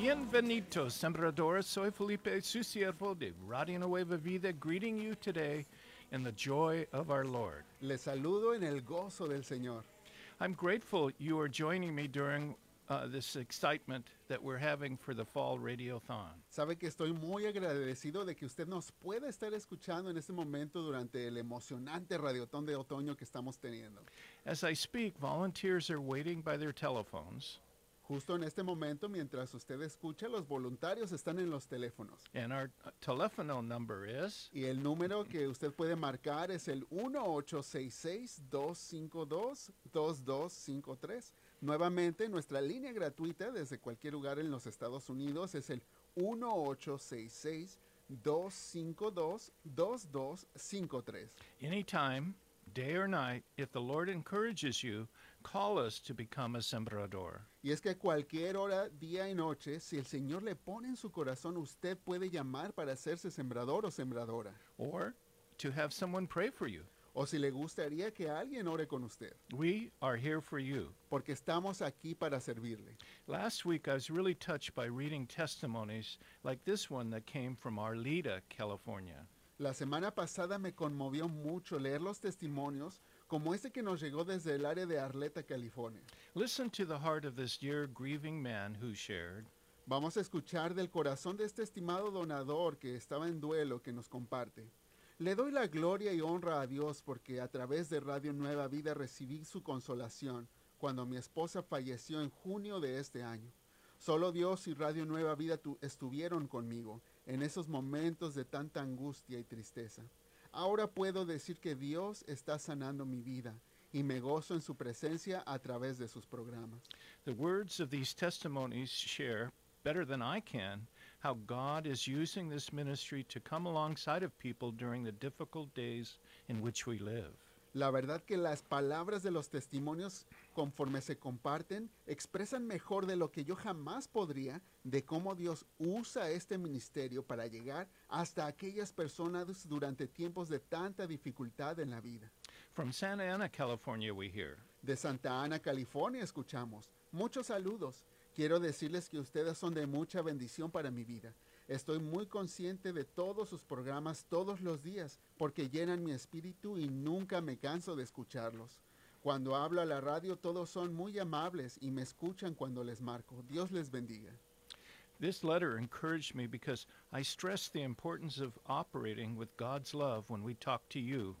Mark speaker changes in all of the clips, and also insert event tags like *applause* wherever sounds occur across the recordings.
Speaker 1: Bienvenidos, sembradores. Soy Felipe, su siervo de Radio Nueva Vida, greeting you today in the joy of our Lord.
Speaker 2: Les saludo en el gozo del Señor.
Speaker 1: I'm grateful you are joining me during uh, this excitement that we're having for the Fall Radiothon.
Speaker 2: Sabe que estoy muy agradecido de que usted nos pueda estar escuchando en este momento durante el emocionante radiotón de otoño que estamos teniendo.
Speaker 1: As I speak, volunteers are waiting by their telephones,
Speaker 2: Justo en este momento, mientras usted escucha, los voluntarios están en los teléfonos.
Speaker 1: and our telephone number is
Speaker 2: Y el número que usted puede marcar es el 1866-252-2253. Nuevamente, nuestra línea gratuita desde cualquier lugar en los Estados Unidos es el 1866-252-2253.
Speaker 1: anytime, day or night, if the Lord encourages you, call us to become a sembrador.
Speaker 2: Y es que a cualquier hora, día y noche, si el Señor le pone en su corazón, usted puede llamar para hacerse sembrador o sembradora.
Speaker 1: or to have someone pray for you.
Speaker 2: O si le gustaría que alguien ore con usted,
Speaker 1: We are here for you.
Speaker 2: porque estamos aquí para servirle.
Speaker 1: Last week, I was really touched by reading testimonies like this one that came from Arleta, California.
Speaker 2: La semana pasada me conmovió mucho leer los testimonios como este que nos llegó desde el área de Arleta, California.
Speaker 1: Listen to the heart of this dear grieving man who shared.
Speaker 2: Vamos a escuchar del corazón de este estimado donador que estaba en duelo que nos comparte. Le doy la gloria y honra a Dios porque a través de Radio Nueva Vida recibí su consolación cuando mi esposa falleció en junio de este año. Solo Dios y Radio Nueva Vida tu- estuvieron conmigo en esos momentos de tanta angustia y tristeza. Ahora puedo decir que Dios está sanando mi vida y me gozo en su presencia a través de sus programas.
Speaker 1: The words of these testimonies share, better than I can, how God is using this ministry to come alongside of people during the difficult days in which we live.
Speaker 2: La verdad que las palabras de los testimonios conforme se comparten expresan mejor de lo que yo jamás podría de cómo Dios usa este ministerio para llegar hasta aquellas personas durante tiempos de tanta dificultad en la vida.
Speaker 1: From Santa Ana, California, we hear.
Speaker 2: De Santa Ana, California, escuchamos. Muchos saludos. Quiero decirles que ustedes son de mucha bendición para mi vida. Estoy muy consciente de todos sus programas todos los días porque llenan mi espíritu y nunca me canso de escucharlos. Cuando hablo a la radio todos son muy amables y me escuchan cuando les marco. Dios les bendiga.
Speaker 1: This letter encouraged me because I stress the importance of operating with God's love when we talk to you,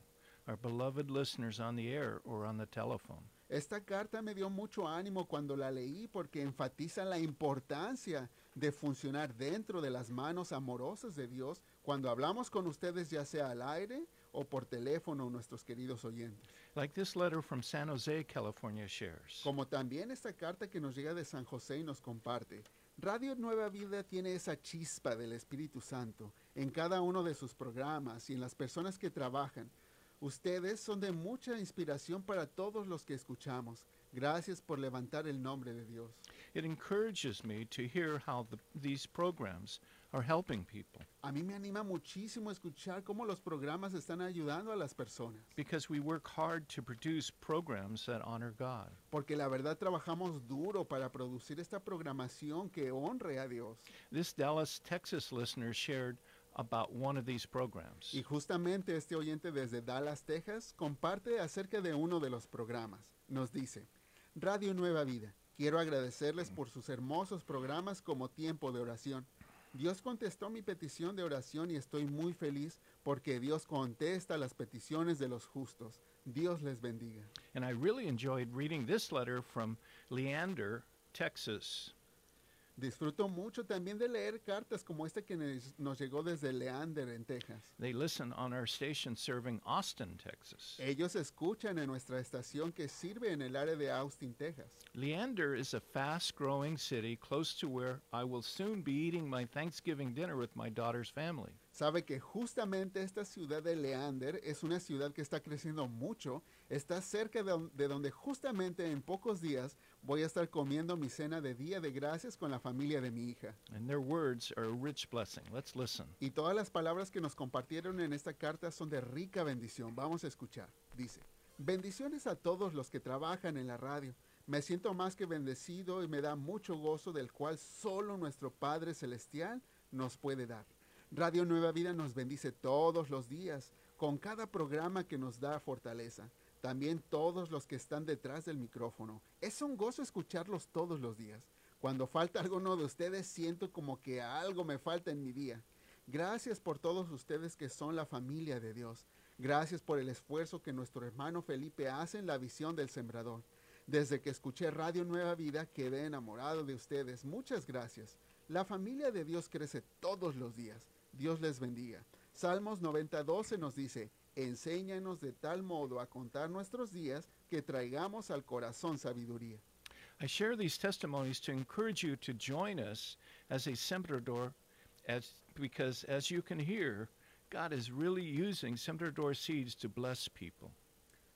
Speaker 1: our beloved listeners on the air or on the telephone.
Speaker 2: Esta carta me dio mucho ánimo cuando la leí porque enfatiza la importancia de funcionar dentro de las manos amorosas de Dios cuando hablamos con ustedes ya sea al aire o por teléfono nuestros queridos oyentes.
Speaker 1: Like this letter from San Jose, California shares.
Speaker 2: Como también esta carta que nos llega de San José y nos comparte. Radio Nueva Vida tiene esa chispa del Espíritu Santo en cada uno de sus programas y en las personas que trabajan. Ustedes son de mucha inspiración para todos los que escuchamos. Gracias por levantar el nombre de Dios.
Speaker 1: It encourages me to hear how the, these programs are helping people
Speaker 2: A mí me anima muchísimo escuchar cómo los programas están ayudando a las personas,
Speaker 1: because we work hard to produce programs that honor God.
Speaker 2: porque la verdad trabajamos duro para producir esta programación que honre a Dios.
Speaker 1: This Dallas, Texas listener shared about one of these programs.
Speaker 2: Y justamente este oyente desde Dallas, Texas, comparte acerca de uno de los programas. Nos dice, Radio Nueva Vida, quiero agradecerles por sus hermosos programas como Tiempo de Oración. Dios contestó mi petición de oración y estoy muy feliz porque Dios contesta las peticiones de los justos. Dios les bendiga.
Speaker 1: And I really enjoyed reading this letter from Leander, Texas.
Speaker 2: Disfruto mucho también de leer cartas como esta que nos, llegó desde Leander, en Texas.
Speaker 1: They listen on our station serving Austin, Texas.
Speaker 2: Ellos escuchan en nuestra estación que sirve en el área de Austin, Texas.
Speaker 1: Leander is a fast growing city close to where I will soon be eating my Thanksgiving dinner with my daughter's family.
Speaker 2: Sabe que justamente esta ciudad de Leander es una ciudad que está creciendo mucho, está cerca de, de donde justamente en pocos días voy a estar comiendo mi cena de Día de Gracias con la familia de mi hija.
Speaker 1: And their words are a rich blessing. Let's listen.
Speaker 2: Y todas las palabras que nos compartieron en esta carta son de rica bendición. Vamos a escuchar. Dice, bendiciones a todos los que trabajan en la radio. Me siento más que bendecido y me da mucho gozo del cual solo nuestro Padre Celestial nos puede dar. Radio Nueva Vida nos bendice todos los días con cada programa que nos da fortaleza. También todos los que están detrás del micrófono. Es un gozo escucharlos todos los días. Cuando falta alguno de ustedes siento como que algo me falta en mi día. Gracias por todos ustedes que son la familia de Dios. Gracias por el esfuerzo que nuestro hermano Felipe hace en la visión del sembrador. Desde que escuché Radio Nueva Vida quedé enamorado de ustedes. Muchas gracias. La familia de Dios crece todos los días. Dios les bendiga. Salmos 90:12 nos dice, enséñanos de tal modo a contar nuestros días que traigamos al corazón sabiduría.
Speaker 1: I share these testimonies to encourage you to join us as a sembrador, as, because as you can hear, God is really using sembrador seeds to bless people.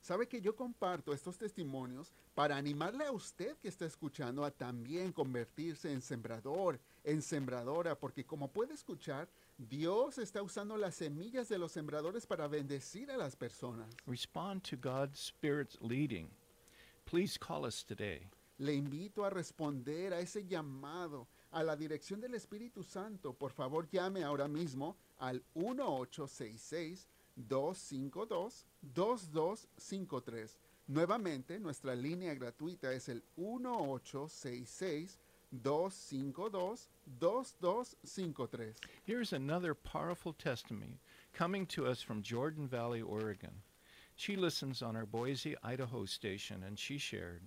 Speaker 2: Sabe que yo comparto estos testimonios para animarle a usted que está escuchando a también convertirse en sembrador, en sembradora, porque como puede escuchar, Dios está usando las semillas de los sembradores para bendecir a las personas.
Speaker 1: Respond to God's Spirit's leading. Please call us today.
Speaker 2: Le invito a responder a ese llamado, a la dirección del Espíritu Santo. Por favor, llame ahora mismo al 1866-252-2253. Nuevamente, nuestra línea gratuita es el 1866-252-2253.
Speaker 1: Here's another powerful testimony coming to us from Jordan Valley, Oregon. She listens on our Boise, Idaho station, and she shared.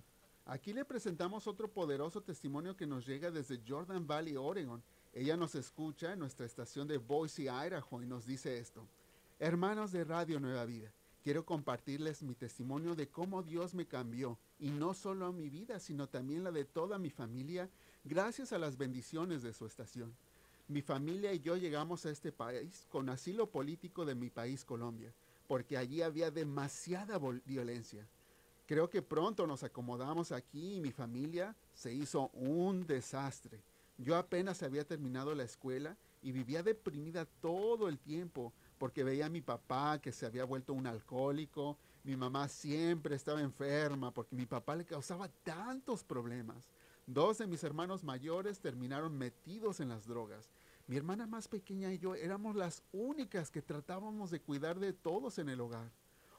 Speaker 2: Aquí le presentamos otro poderoso testimonio que nos llega desde Jordan Valley, Oregon. Ella nos escucha en nuestra estación de Boise, Idaho, y nos dice esto. Hermanos de Radio Nueva Vida, quiero compartirles mi testimonio de cómo Dios me cambió, y no solo a mi vida, sino también la de toda mi familia, gracias a las bendiciones de su estación. Mi familia y yo llegamos a este país con asilo político de mi país, Colombia, porque allí había demasiada violencia. Creo que pronto nos acomodamos aquí y mi familia se hizo un desastre. Yo apenas había terminado la escuela y vivía deprimida todo el tiempo porque veía a mi papá que se había vuelto un alcohólico, mi mamá siempre estaba enferma porque mi papá le causaba tantos problemas. Dos de mis hermanos mayores terminaron metidos en las drogas. Mi hermana más pequeña y yo éramos las únicas que tratábamos de cuidar de todos en el hogar.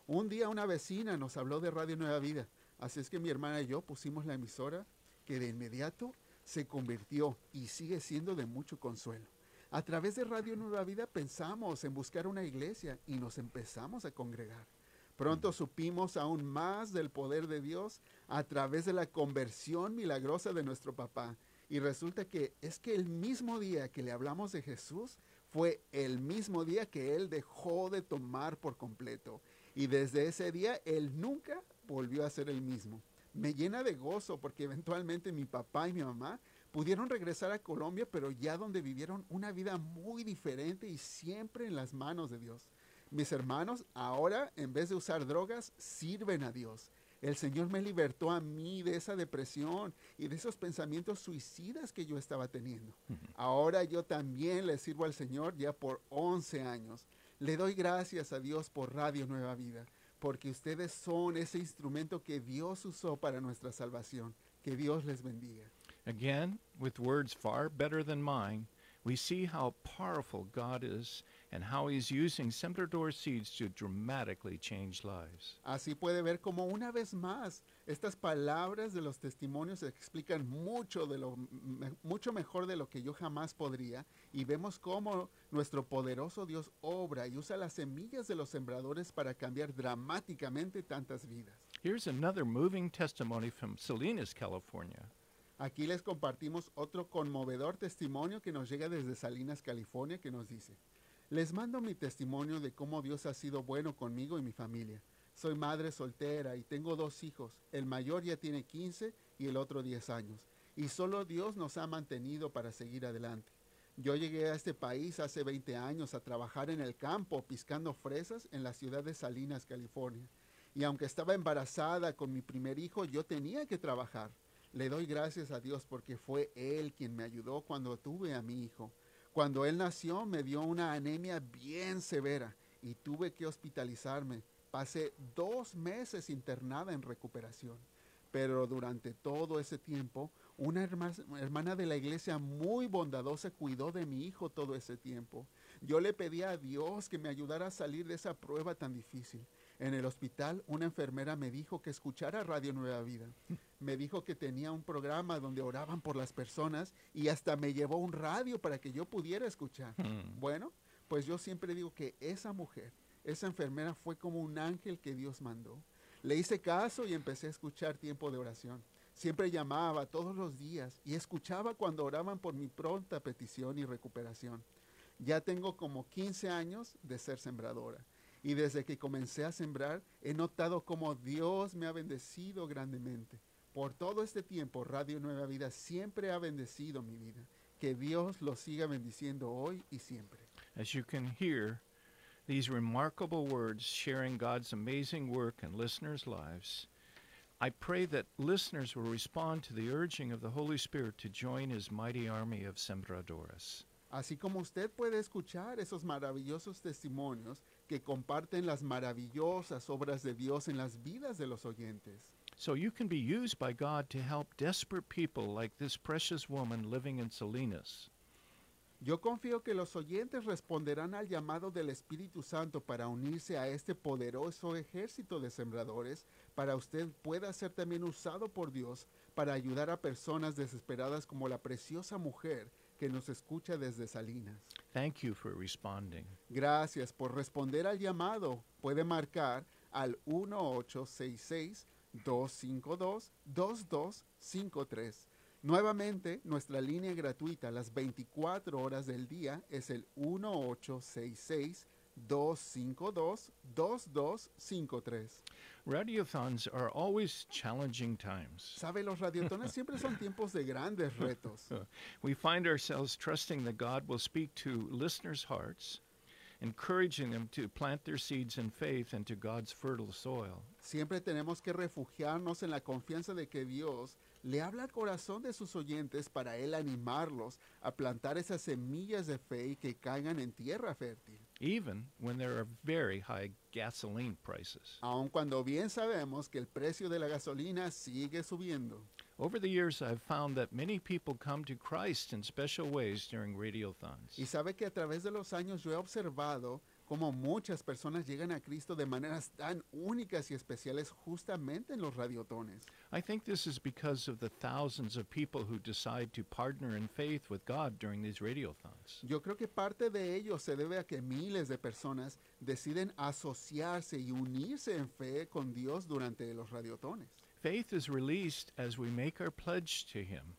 Speaker 2: Un día una vecina nos habló de Radio Nueva Vida, así es que mi hermana y yo pusimos la emisora que de inmediato se convirtió y sigue siendo de mucho consuelo. A través de Radio Nueva Vida pensamos en buscar una iglesia y nos empezamos a congregar. Pronto supimos aún más del poder de Dios a través de la conversión milagrosa de nuestro papá. Y resulta que es que el mismo día que le hablamos de Jesús fue el mismo día que él dejó de tomar por completo. Y desde ese día él nunca volvió a ser el mismo. Me llena de gozo porque eventualmente mi papá y mi mamá pudieron regresar a Colombia, pero ya donde vivieron una vida muy diferente y siempre en las manos de Dios. Mis hermanos ahora, en vez de usar drogas, sirven a Dios. El Señor me libertó a mí de esa depresión y de esos pensamientos suicidas que yo estaba teniendo. Ahora yo también le sirvo al Señor ya por 11 años. Le doy gracias a Dios por Radio Nueva Vida, porque ustedes son ese instrumento que Dios usó para nuestra salvación. Que Dios les bendiga.
Speaker 1: Again, with words far better than mine, we see how powerful God is and how He's using Sembrador seeds to dramatically change lives.
Speaker 2: Así puede ver como una vez más estas palabras de los testimonios explican mucho de lo mucho mejor de lo que yo jamás podría y vemos cómo nuestro poderoso Dios obra y usa las semillas de los sembradores para cambiar dramáticamente tantas vidas.
Speaker 1: Here's another moving testimony from Salinas, California.
Speaker 2: Aquí les compartimos otro conmovedor testimonio que nos llega desde Salinas, California, que nos dice, les mando mi testimonio de cómo Dios ha sido bueno conmigo y mi familia. Soy madre soltera y tengo dos hijos. El mayor ya tiene 15 y el otro 10 años. Y solo Dios nos ha mantenido para seguir adelante. Yo llegué a este país hace 20 años a trabajar en el campo piscando fresas en la ciudad de Salinas, California. Y aunque estaba embarazada con mi primer hijo, yo tenía que trabajar. Le doy gracias a Dios porque fue Él quien me ayudó cuando tuve a mi hijo. Cuando Él nació me dio una anemia bien severa y tuve que hospitalizarme. Pasé dos meses internada en recuperación. Pero durante todo ese tiempo, una herma- hermana de la iglesia muy bondadosa cuidó de mi hijo todo ese tiempo. Yo le pedí a Dios que me ayudara a salir de esa prueba tan difícil. En el hospital, una enfermera me dijo que escuchara Radio Nueva Vida. Me dijo que tenía un programa donde oraban por las personas y hasta me llevó un radio para que yo pudiera escuchar.
Speaker 1: Hmm.
Speaker 2: Bueno, pues yo siempre digo que esa mujer, esa enfermera fue como un ángel que Dios mandó. Le hice caso y empecé a escuchar tiempo de oración. Siempre llamaba todos los días y escuchaba cuando oraban por mi pronta petición y recuperación. Ya tengo como 15 años de ser sembradora y desde que comencé a sembrar he notado cómo Dios me ha bendecido grandemente. Por todo este tiempo Radio Nueva Vida siempre ha bendecido mi vida. Que Dios lo siga bendiciendo hoy y siempre.
Speaker 1: As you can hear, these remarkable words sharing God's amazing work in listeners' lives, I pray that listeners will respond to the urging of the Holy Spirit to join his mighty army of sembradoras.
Speaker 2: Así como usted puede escuchar esos maravillosos testimonios que comparten las maravillosas obras de Dios en las vidas de los oyentes.
Speaker 1: So you can be used by God to help desperate people like this precious woman living in Salinas.
Speaker 2: Yo confío que los oyentes responderán al llamado del Espíritu Santo para unirse a este poderoso ejército de sembradores, para usted pueda ser también usado por Dios para ayudar a personas desesperadas como la preciosa mujer que nos escucha desde Salinas.
Speaker 1: Thank you for responding.
Speaker 2: Gracias por responder al llamado. Puede marcar al 1866-252-2253. Nuevamente, nuestra línea gratuita las 24 horas del día es el 1866-252-2253.
Speaker 1: Radiothons are always challenging times.
Speaker 2: Sabe, los radiotones siempre son *laughs* tiempos de grandes retos.
Speaker 1: We find ourselves trusting that God will speak to listeners' hearts, encouraging them to plant their seeds in faith into God's fertile soil.
Speaker 2: Siempre tenemos que refugiarnos en la confianza de que Dios le habla al corazón de sus oyentes para Él animarlos a plantar esas semillas de fe y que caigan en tierra fértil.
Speaker 1: even when there are very high gasoline prices.
Speaker 2: Aun cuando bien sabemos que el precio de la gasolina sigue subiendo.
Speaker 1: Over the years, I've found that many people come to Christ in special ways during
Speaker 2: Y sabe que a través de los años yo he observado cómo muchas personas llegan a Cristo de maneras tan únicas y especiales justamente en los radiotones.
Speaker 1: I think this is because of the thousands of people who decide to partner in faith with God during these radiothons.
Speaker 2: Yo creo que parte de ello se debe a que miles de personas deciden asociarse y unirse en fe con Dios durante los radiotones.
Speaker 1: Faith is released as we make our pledge to Him.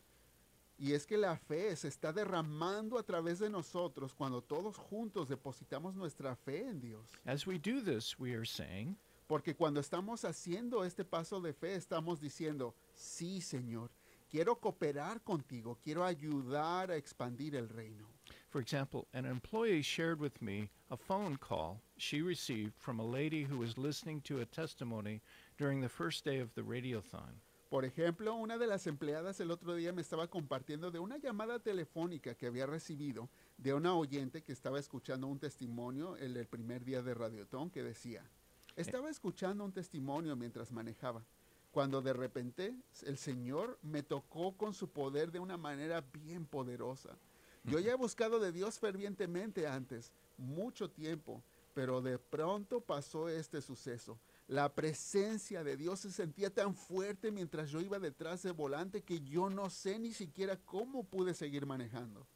Speaker 2: Y es que la fe se está derramando a través de nosotros cuando todos juntos depositamos nuestra fe en Dios.
Speaker 1: As we do this, we are saying,
Speaker 2: Porque cuando estamos haciendo este paso de fe, estamos diciendo, sí, Señor, quiero cooperar contigo, quiero ayudar a expandir el reino.
Speaker 1: For example, an employee shared with me a phone call she received from a lady who was listening to a testimony during the first day of the radiothon.
Speaker 2: Por ejemplo, una de las empleadas el otro día me estaba compartiendo de una llamada telefónica que había recibido de una oyente que estaba escuchando un testimonio el, el primer día de Radiotón que decía, estaba escuchando un testimonio mientras manejaba, cuando de repente el Señor me tocó con su poder de una manera bien poderosa. Yo ya he buscado de Dios fervientemente antes, mucho tiempo, pero de pronto pasó este suceso. La presencia de Dios se sentía tan fuerte mientras yo iba detrás del volante que yo no sé ni siquiera cómo pude seguir manejando.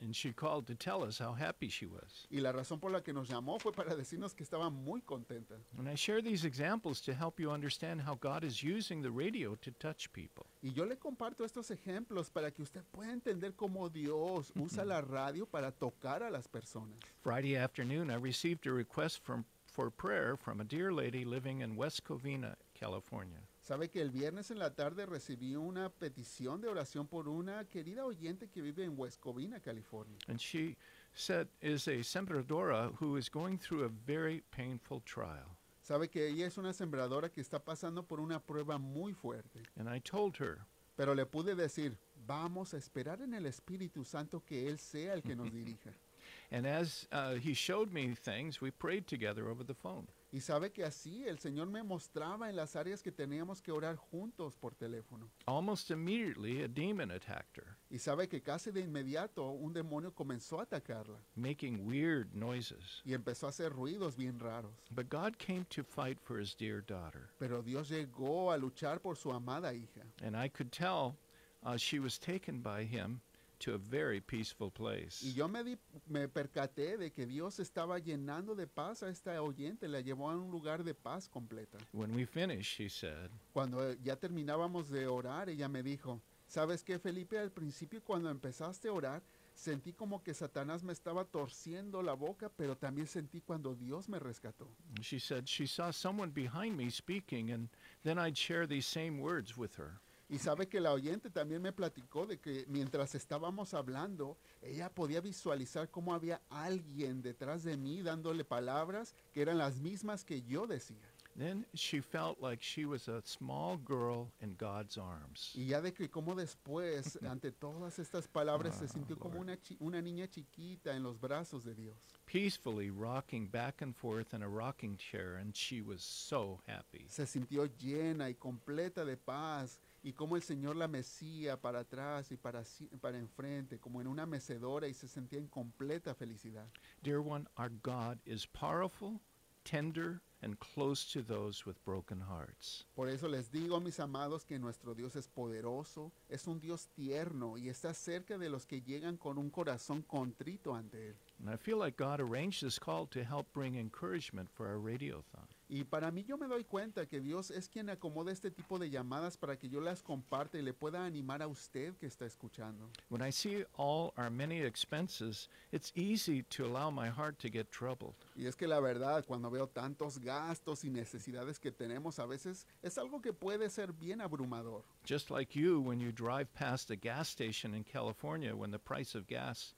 Speaker 1: And she called to tell us how happy she was.
Speaker 2: Y la razón por la que nos llamó fue para decirnos que estaba muy contenta.
Speaker 1: And I share these examples to help you understand how God is using the radio to touch people.
Speaker 2: Y yo le comparto estos ejemplos para que usted pueda entender cómo Dios usa la radio para tocar a las personas.
Speaker 1: Friday afternoon, I received a request from, for prayer from a dear lady living in West Covina, California.
Speaker 2: Sabe que el viernes en la tarde recibí una petición de oración por una querida oyente que vive en West Covina, California.
Speaker 1: And she said is a sembradora who is going through a very painful trial.
Speaker 2: Sabe que ella es una sembradora que está pasando por una prueba muy fuerte.
Speaker 1: And I told her,
Speaker 2: Pero le pude decir, vamos a esperar en el Espíritu Santo que Él sea el que nos dirija. *laughs*
Speaker 1: And as uh, he showed me things, we prayed together over the phone.
Speaker 2: Y sabe que así el Señor me mostraba en las áreas que teníamos que orar juntos por teléfono.
Speaker 1: Almost immediately, a demon attacked her,
Speaker 2: Y sabe que casi de inmediato un demonio comenzó a atacarla
Speaker 1: making weird noises.
Speaker 2: y empezó a hacer ruidos bien raros.
Speaker 1: But God came to fight for his dear daughter.
Speaker 2: Pero Dios llegó a luchar por su amada hija.
Speaker 1: And I could tell uh, she was taken by him to a very peaceful place.
Speaker 2: Y yo me, di- me percaté de que Dios estaba llenando de paz a esta oyente, la llevó a un lugar de paz completa.
Speaker 1: When we finished, she said,
Speaker 2: Cuando eh, ya terminábamos de orar, ella me dijo, ¿sabes qué, Felipe? Al principio cuando empezaste a orar, sentí como que Satanás me estaba torciendo la boca, pero también sentí cuando Dios me rescató.
Speaker 1: she said she saw someone behind me speaking, and then I'd share these same words with her.
Speaker 2: Y sabe que la oyente también me platicó de que mientras estábamos hablando, ella podía visualizar cómo había alguien detrás de mí dándole palabras que eran las mismas que yo decía.
Speaker 1: Then she felt like she was a small girl in God's arms.
Speaker 2: Y ya de que como después, *laughs* ante todas estas palabras, se
Speaker 1: Ah,
Speaker 2: sintió como una, una niña chiquita en los brazos de Dios.
Speaker 1: peacefully rocking back and forth in a rocking chair, and she was so happy.
Speaker 2: Se sintió llena y completa de paz y como el Señor la mecía para atrás y para, para enfrente, como en una mecedora y se sentía en completa felicidad.
Speaker 1: Dear one, our God is powerful, tender, and close to those with broken hearts.
Speaker 2: Por eso les digo, mis amados, que nuestro Dios es poderoso, es un Dios tierno y está cerca de los que llegan con un corazón contrito ante Él.
Speaker 1: And I feel like God arranged this call to help bring encouragement for our radiothon.
Speaker 2: Y para mí yo me doy cuenta que Dios es quien acomoda este tipo de llamadas para que yo las comparte y le pueda animar a usted que está escuchando.
Speaker 1: When I see all our many expenses, it's easy to allow my heart to get troubled.
Speaker 2: Y es que la verdad, cuando veo tantos gastos y necesidades que tenemos, a veces es algo que puede ser bien abrumador.
Speaker 1: Just like you when you drive past a gas station in California when the price of gas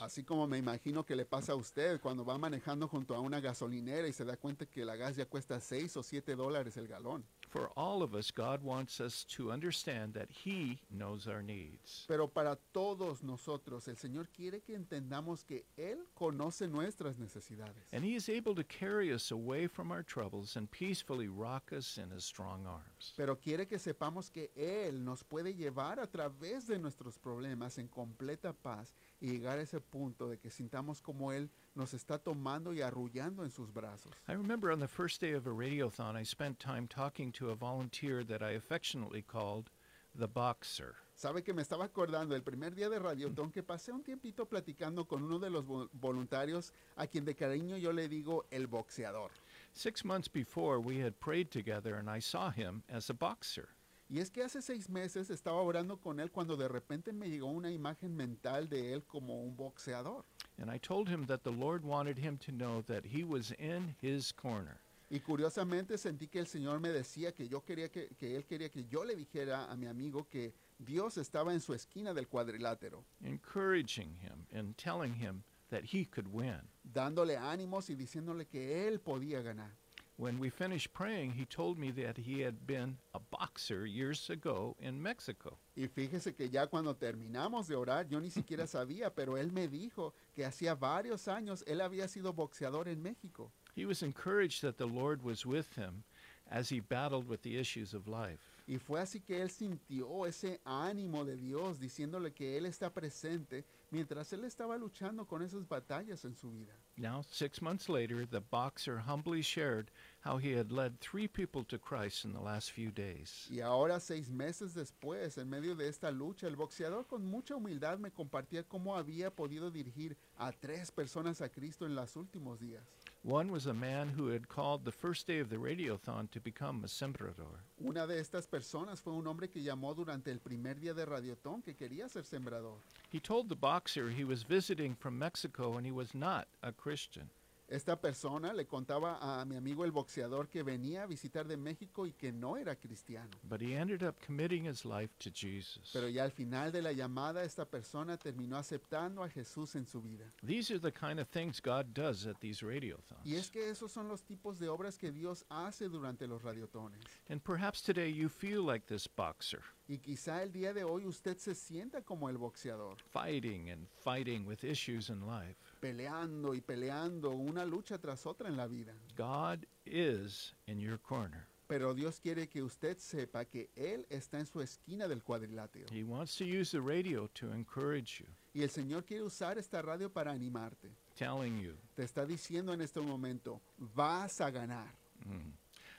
Speaker 2: Así como me imagino que le pasa a usted cuando va manejando junto a una gasolinera y se da cuenta que la gas ya cuesta 6 o 7 dólares el galón.
Speaker 1: For all of us, God wants us to understand that He knows our needs.
Speaker 2: Pero para todos nosotros, el Señor quiere que entendamos que Él conoce nuestras necesidades.
Speaker 1: And He is able to carry us away from our troubles and peacefully rock us in His strong arms.
Speaker 2: Pero quiere que sepamos que Él nos puede llevar a través de nuestros problemas en completa paz y llegar a ese punto de que sintamos como Él nos está tomando y arrullando en sus brazos.
Speaker 1: I remember on the first day of a radiothon, I spent time talking to a volunteer that I affectionately called the boxer.
Speaker 2: Sabe que me estaba acordando el primer día de Radiotón que pasé un tiempito platicando con uno de los vo- voluntarios a quien de cariño yo le digo el boxeador.
Speaker 1: Six months before, we had prayed together, and I saw him as a boxer.
Speaker 2: Y es que hace seis meses estaba orando con él cuando de repente me llegó una imagen mental de él como un boxeador.
Speaker 1: And I told him that the Lord wanted him to know that he was in his corner.
Speaker 2: Y curiosamente sentí que el Señor me decía que yo quería que, que él quería que yo le dijera a mi amigo que Dios estaba en su esquina del cuadrilátero,
Speaker 1: encouraging him and telling him that he could win.
Speaker 2: dándole ánimos y diciéndole que él podía ganar.
Speaker 1: When we finished praying, he told me that he had been a boxer years ago in Mexico.
Speaker 2: Y fíjese que ya cuando terminamos de orar, yo ni *laughs* siquiera sabía, pero él me dijo que hacía varios años él había sido boxeador en México.
Speaker 1: He was encouraged that the Lord was with him as he battled with the issues of life.
Speaker 2: Y fue así que él sintió ese ánimo de Dios diciéndole que él está presente mientras él estaba luchando con esas batallas en su vida.
Speaker 1: Now, six months later, the boxer humbly shared how he had led three people to Christ in the last few days.
Speaker 2: Y ahora, seis meses después, en medio de esta lucha, el boxeador con mucha humildad me compartía cómo había podido dirigir a tres personas a Cristo en los últimos días.
Speaker 1: One was a man who had called the first day of the radiothon to become a sembrador.
Speaker 2: Una de estas personas fue un hombre que llamó durante el primer día de Radiotón que quería ser sembrador.
Speaker 1: He told the boxer he was visiting from Mexico and he was not a Christian.
Speaker 2: Esta persona le contaba a mi amigo el boxeador que venía a visitar de México y que no era cristiano.
Speaker 1: But he ended up committing his life to Jesus.
Speaker 2: Pero ya al final de la llamada, esta persona terminó aceptando a Jesús en su vida.
Speaker 1: These are the kind of things God does at these radiothons.
Speaker 2: Y es que esos son los tipos de obras que Dios hace durante los radiotones.
Speaker 1: And perhaps today you feel like this boxer.
Speaker 2: Y quizá el día de hoy usted se sienta como el boxeador,
Speaker 1: fighting and fighting with issues in life.
Speaker 2: Peleando y peleando una lucha tras otra en la vida.
Speaker 1: God is in your corner.
Speaker 2: Pero Dios quiere que usted sepa que Él está en su esquina del cuadrilátero.
Speaker 1: He wants to use the radio to encourage you,
Speaker 2: Y el Señor quiere usar esta radio para animarte.
Speaker 1: telling you.
Speaker 2: Te está diciendo en este momento, vas a ganar.
Speaker 1: Mm.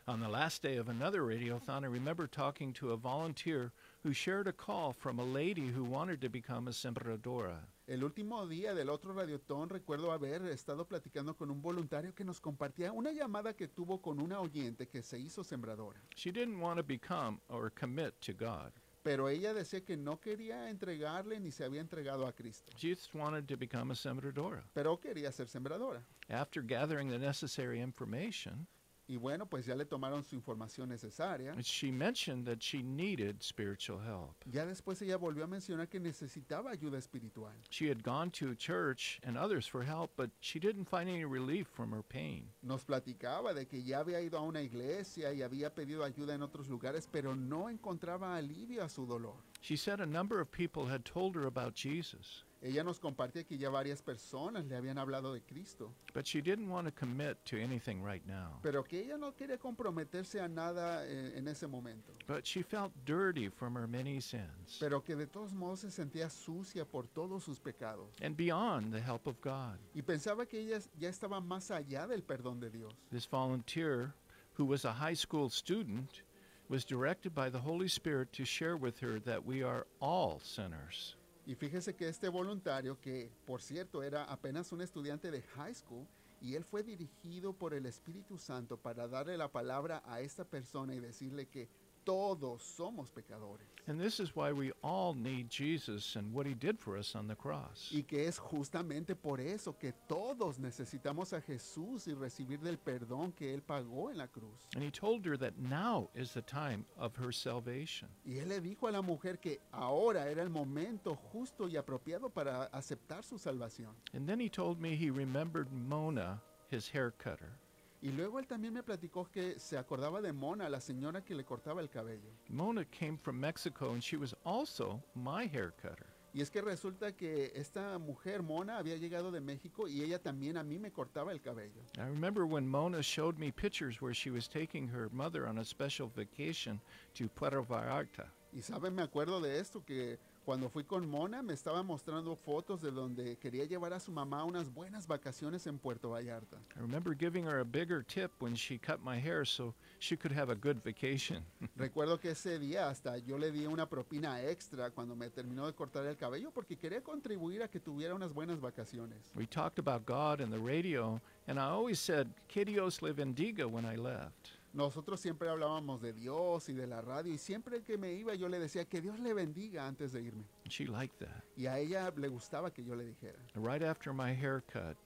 Speaker 1: On the last day of another radiothon, I remember talking to a volunteer who shared a call from a lady who wanted to become a sembradora.
Speaker 2: El último día del otro radiotón recuerdo haber estado platicando con un voluntario que nos compartía una llamada que tuvo con una oyente que se hizo sembradora.
Speaker 1: She didn't want to become or commit to God.
Speaker 2: Pero ella decía que no quería entregarle ni se había entregado a Cristo.
Speaker 1: She just wanted to become a sembradora.
Speaker 2: Pero quería ser sembradora.
Speaker 1: After gathering the necessary information,
Speaker 2: Y bueno, pues ya le tomaron su información necesaria.
Speaker 1: she mentioned that she needed spiritual help.
Speaker 2: Ya después ella volvió a mencionar que necesitaba ayuda espiritual.
Speaker 1: She had gone to church and others for help, but she didn't find any relief from her pain.
Speaker 2: Nos platicaba de que ya había ido a una iglesia y había pedido ayuda en otros lugares, pero no encontraba alivio a su dolor.
Speaker 1: She said a number of people had told her about Jesus,
Speaker 2: Ella nos compartía que ya varias personas le habían hablado de Cristo,
Speaker 1: but she didn't want to commit to anything right now.
Speaker 2: pero que ella no quería comprometerse a nada eh, en ese momento.
Speaker 1: But she felt dirty from her many sins
Speaker 2: Pero que de todos modos se sentía sucia por todos sus pecados.
Speaker 1: and beyond the help of God.
Speaker 2: Y pensaba que ella ya estaba más allá del perdón de Dios.
Speaker 1: This volunteer, who was a high school student, was directed by the Holy Spirit to share with her that we are all sinners.
Speaker 2: Y fíjese que este voluntario, que por cierto era apenas un estudiante de high school, y él fue dirigido por el Espíritu Santo para darle la palabra a esta persona y decirle que todos somos pecadores.
Speaker 1: And this is why we all need Jesus and what he did for us on the cross.
Speaker 2: Y que es justamente por eso que todos necesitamos a Jesús y recibir del perdón que Él pagó en la cruz.
Speaker 1: And he told her that now is the time of her salvation.
Speaker 2: Y Él le dijo a la mujer que ahora era el momento justo y apropiado para aceptar su salvación.
Speaker 1: And then he told me he remembered Mona, his hair cutter.
Speaker 2: Y luego él también me platicó que se acordaba de Mona, la señora que le cortaba el cabello.
Speaker 1: Mona came from Mexico and she was also my hair cutter.
Speaker 2: Y es que resulta que esta mujer, Mona, había llegado de México y ella también a mí me cortaba el cabello.
Speaker 1: I remember when Mona showed me pictures where she was taking her mother on a special vacation to Puerto Vallarta.
Speaker 2: Y saben, me acuerdo de esto, que cuando fui con Mona me estaba mostrando fotos de donde quería llevar a su mamá unas buenas vacaciones en Puerto Vallarta.
Speaker 1: I remember giving her a bigger tip when she cut my hair so she could have a good vacation. *laughs*
Speaker 2: Recuerdo que ese día hasta yo le di una propina extra cuando me terminó de cortar el cabello porque quería contribuir a que tuviera unas buenas vacaciones.
Speaker 1: we talked about God and the radio, and I always said, Que Dios le bendiga when I left.
Speaker 2: Nosotros siempre hablábamos de Dios y de la radio y siempre que me iba yo le decía que Dios le bendiga antes de irme.
Speaker 1: She liked that.
Speaker 2: Y a ella le gustaba que yo le dijera.
Speaker 1: Right after my haircut,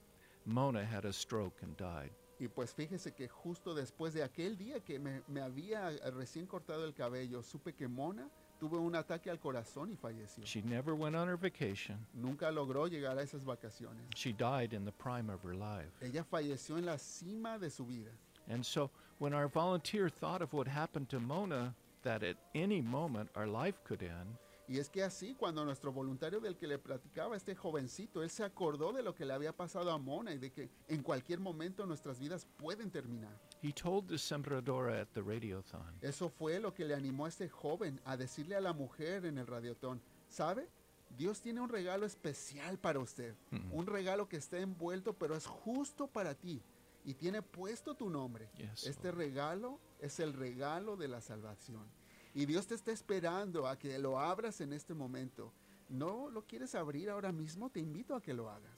Speaker 1: Mona had a stroke and died.
Speaker 2: Y pues fíjese que justo después de aquel día que me, me había recién cortado el cabello, supe que Mona tuvo un ataque al corazón y falleció.
Speaker 1: She never went on her vacation.
Speaker 2: Nunca logró llegar a esas vacaciones.
Speaker 1: She died in the prime of her life.
Speaker 2: Ella falleció en la cima de su vida.
Speaker 1: And so when our volunteer thought of what happened to Mona, that at any moment our life could end,
Speaker 2: Y es que así, cuando nuestro voluntario del que le platicaba, este jovencito, él se acordó de lo que le había pasado a Mona y de que en cualquier momento nuestras vidas pueden terminar.
Speaker 1: he told the sembradora at the radiothon,
Speaker 2: Eso fue lo que le animó a este joven a decirle a la mujer en el radiotón, ¿sabe? Dios tiene un regalo especial para usted,
Speaker 1: Mm.
Speaker 2: un regalo que está envuelto, pero es justo para ti y tiene puesto tu nombre.
Speaker 1: Yes,
Speaker 2: Este
Speaker 1: Lord.
Speaker 2: regalo es el regalo de la salvación. Y Dios te está esperando a que lo abras en este momento. ¿No lo quieres abrir ahora mismo? Te invito a que lo hagas.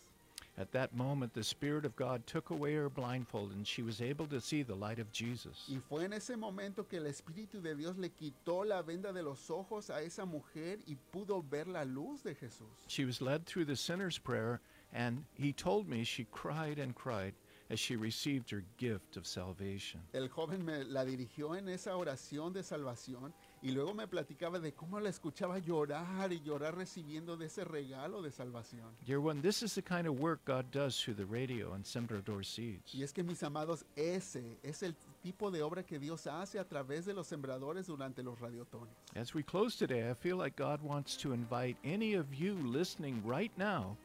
Speaker 1: At that moment, the Spirit of God took away her blindfold, and she was able to see the light of Jesus.
Speaker 2: Y fue en ese momento que el Espíritu de Dios le quitó la venda de los ojos a esa mujer y pudo ver la luz de Jesús.
Speaker 1: She was led through the sinner's prayer, and he told me she cried and cried as she received her gift of salvation.
Speaker 2: El joven me la dirigió en esa oración de salvación Y luego me platicaba de cómo la escuchaba llorar y llorar recibiendo de ese regalo de salvación.
Speaker 1: Dear one, this is the kind of work God does through the radio and Sembrador Seeds.
Speaker 2: Y es que mis amados, ese es el tipo de obra que Dios hace a través de los sembradores durante los radiotones.
Speaker 1: As we close today, I feel like God wants to invite any of you listening right now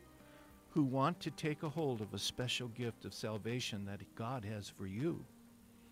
Speaker 1: who want to take a hold of a special gift of salvation that God has for you.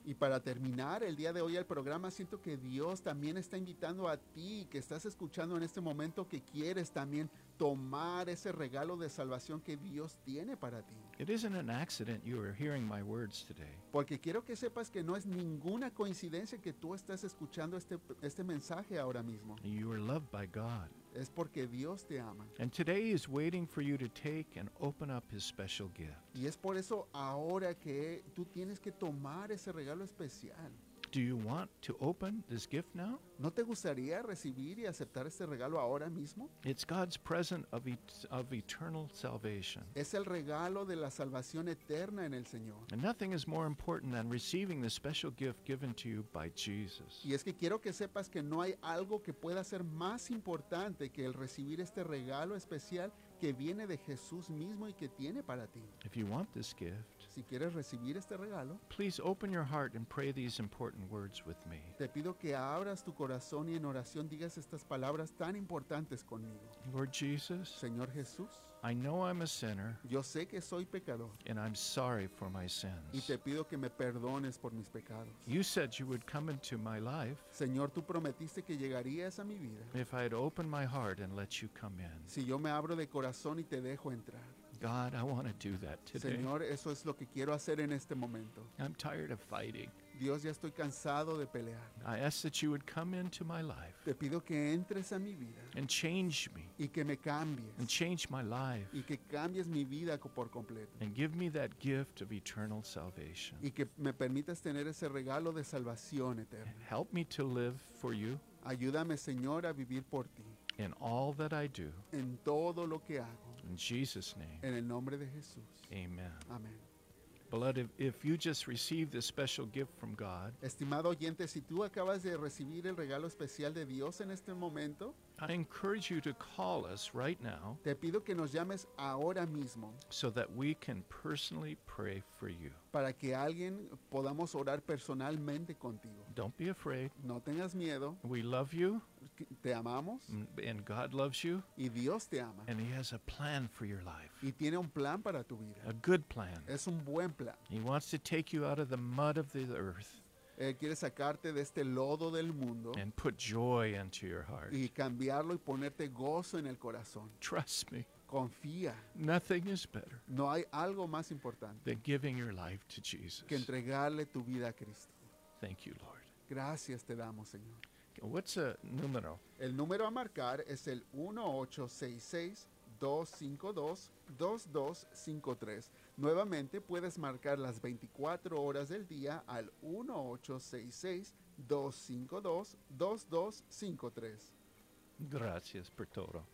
Speaker 2: Y para terminar el día de hoy el programa, siento que Dios también está invitando a ti que estás escuchando en este momento que quieres también tomar ese regalo de salvación que Dios tiene para ti.
Speaker 1: It isn't an accident you are hearing my words today.
Speaker 2: Porque quiero que sepas que no es ninguna coincidencia que tú estás escuchando este, este mensaje ahora mismo.
Speaker 1: You are loved by God.
Speaker 2: Es porque Dios te ama.
Speaker 1: And today is waiting for you to take and open up his special gift.
Speaker 2: Y es por eso ahora que tú tienes que tomar ese regalo especial.
Speaker 1: Do you want to open this gift now?
Speaker 2: ¿No te gustaría recibir y aceptar este regalo ahora mismo?
Speaker 1: It's God's present of, et- of eternal salvation.
Speaker 2: Es el regalo de la salvación eterna en el Señor.
Speaker 1: And nothing is more important than receiving the special gift given to you by Jesus.
Speaker 2: Y es que quiero que sepas que no hay algo que pueda ser más importante que el recibir este regalo especial que viene de Jesús mismo y que tiene para ti.
Speaker 1: If you want this gift,
Speaker 2: Si quieres recibir este regalo,
Speaker 1: please open your heart and pray these important words with me.
Speaker 2: te pido que abras tu corazón y en oración digas estas palabras tan importantes conmigo.
Speaker 1: Lord Jesus,
Speaker 2: Señor Jesús,
Speaker 1: I know I'm a sinner
Speaker 2: yo sé que soy pecador
Speaker 1: and I'm sorry for my
Speaker 2: y
Speaker 1: sins.
Speaker 2: te pido que me perdones por mis pecados.
Speaker 1: You said you would come into my life
Speaker 2: Señor, tú prometiste que llegarías a mi vida
Speaker 1: if I'd open my heart and let you come in.
Speaker 2: si yo me abro de corazón y te dejo entrar.
Speaker 1: God, I want to do that today.
Speaker 2: Señor, eso es lo que quiero hacer en este momento.
Speaker 1: I'm tired of fighting.
Speaker 2: Dios, ya estoy cansado de pelear.
Speaker 1: I ask that you would come into my life
Speaker 2: Te pido que entres a mi vida
Speaker 1: and change me
Speaker 2: y que me cambies and
Speaker 1: change my life
Speaker 2: y que cambies mi vida co- por completo
Speaker 1: and give me that gift of eternal salvation.
Speaker 2: y que me permitas tener ese regalo de salvación eterna.
Speaker 1: Help me to live for you
Speaker 2: Ayúdame, Señor, a vivir por ti
Speaker 1: in all that I do.
Speaker 2: en todo lo que hago.
Speaker 1: In Jesus' name,
Speaker 2: En el nombre de Jesús.
Speaker 1: amen.
Speaker 2: Amén.
Speaker 1: Beloved, if, if you just received this special gift from God,
Speaker 2: Estimado oyente, si tú acabas de recibir el regalo especial de Dios en este momento,
Speaker 1: I encourage you to call us right now
Speaker 2: te pido que nos llames ahora mismo
Speaker 1: so that we can personally pray for you.
Speaker 2: para que alguien podamos orar personalmente contigo.
Speaker 1: Don't be afraid.
Speaker 2: No tengas miedo,
Speaker 1: We love you,
Speaker 2: te amamos
Speaker 1: and- and God loves you,
Speaker 2: y Dios te ama
Speaker 1: and He has a plan for your life.
Speaker 2: y tiene un plan para tu vida.
Speaker 1: A good plan.
Speaker 2: Es un buen plan.
Speaker 1: He wants to take you out of the mud of the earth
Speaker 2: Él quiere sacarte de este lodo del mundo
Speaker 1: and put joy into your heart.
Speaker 2: y cambiarlo y ponerte gozo en el corazón.
Speaker 1: Trust me,
Speaker 2: Confía.
Speaker 1: nothing is better
Speaker 2: No hay algo más importante
Speaker 1: than giving your life to Jesus.
Speaker 2: que entregarle tu vida a Cristo.
Speaker 1: Thank you, Lord.
Speaker 2: Gracias te damos, Señor.
Speaker 1: What's a numero?
Speaker 2: El número a marcar es el 1866-252-2253. Nuevamente puedes marcar las 24 horas del día al 1866-252-2253.
Speaker 1: Gracias por todo.